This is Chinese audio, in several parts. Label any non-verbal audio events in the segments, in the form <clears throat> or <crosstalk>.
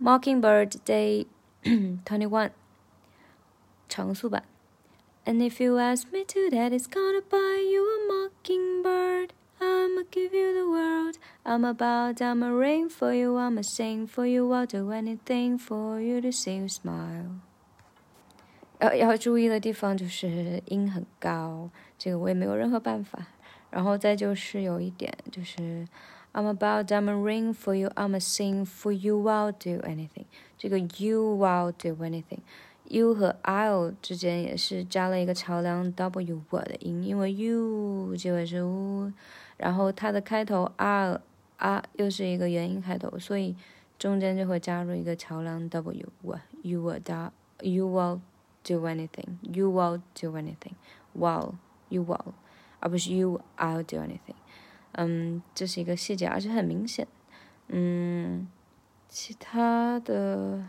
Mockingbird Day Twenty <clears throat> One 长速版。And if you ask me to, that is gonna buy you a mockingbird. I'ma give you the world. I'm about, I'ma ring for you, I'ma sing for you, I'll do anything for you to see you smile. 要要注意的地方就是音很高，这个我也没有任何办法。然后再就是有一点就是 I'm about, I'ma ring for you, I'ma sing for you, I'll do anything。这个 you will do anything。you 和 I'll 之间也是加了一个桥梁 W 我的音，因为 you 结尾是 U，然后它的开头 R R 又是一个元音开头，所以中间就会加入一个桥梁 W 我 You will do You will do anything You will do anything While You will，而不是 You I'll do anything。嗯，这是一个细节，而且很明显。嗯，其他的。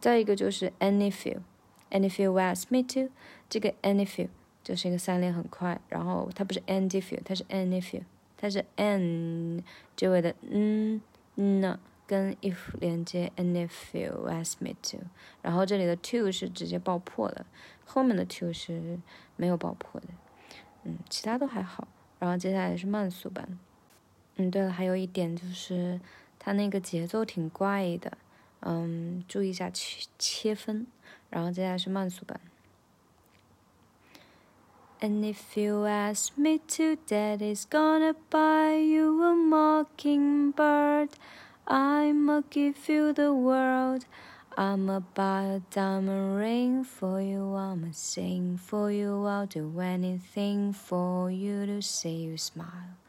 再一个就是 any few，any few was me too 这个 any few 就是一个三连很快，然后它不是 any few，它是 any few，它是 n 结尾的嗯呢跟 if 连接 any few was me too 然后这里的 to 是直接爆破的，后面的 to 是没有爆破的，嗯，其他都还好。然后接下来是慢速版，嗯，对了，还有一点就是它那个节奏挺怪的。嗯，注意一下切切分，然后接下来是慢速版。And if you ask me to, Daddy's gonna buy you a mockingbird. I'ma give you the world. I'ma buy a diamond ring for you. I'ma sing for you. I'll do anything for you to see you smile.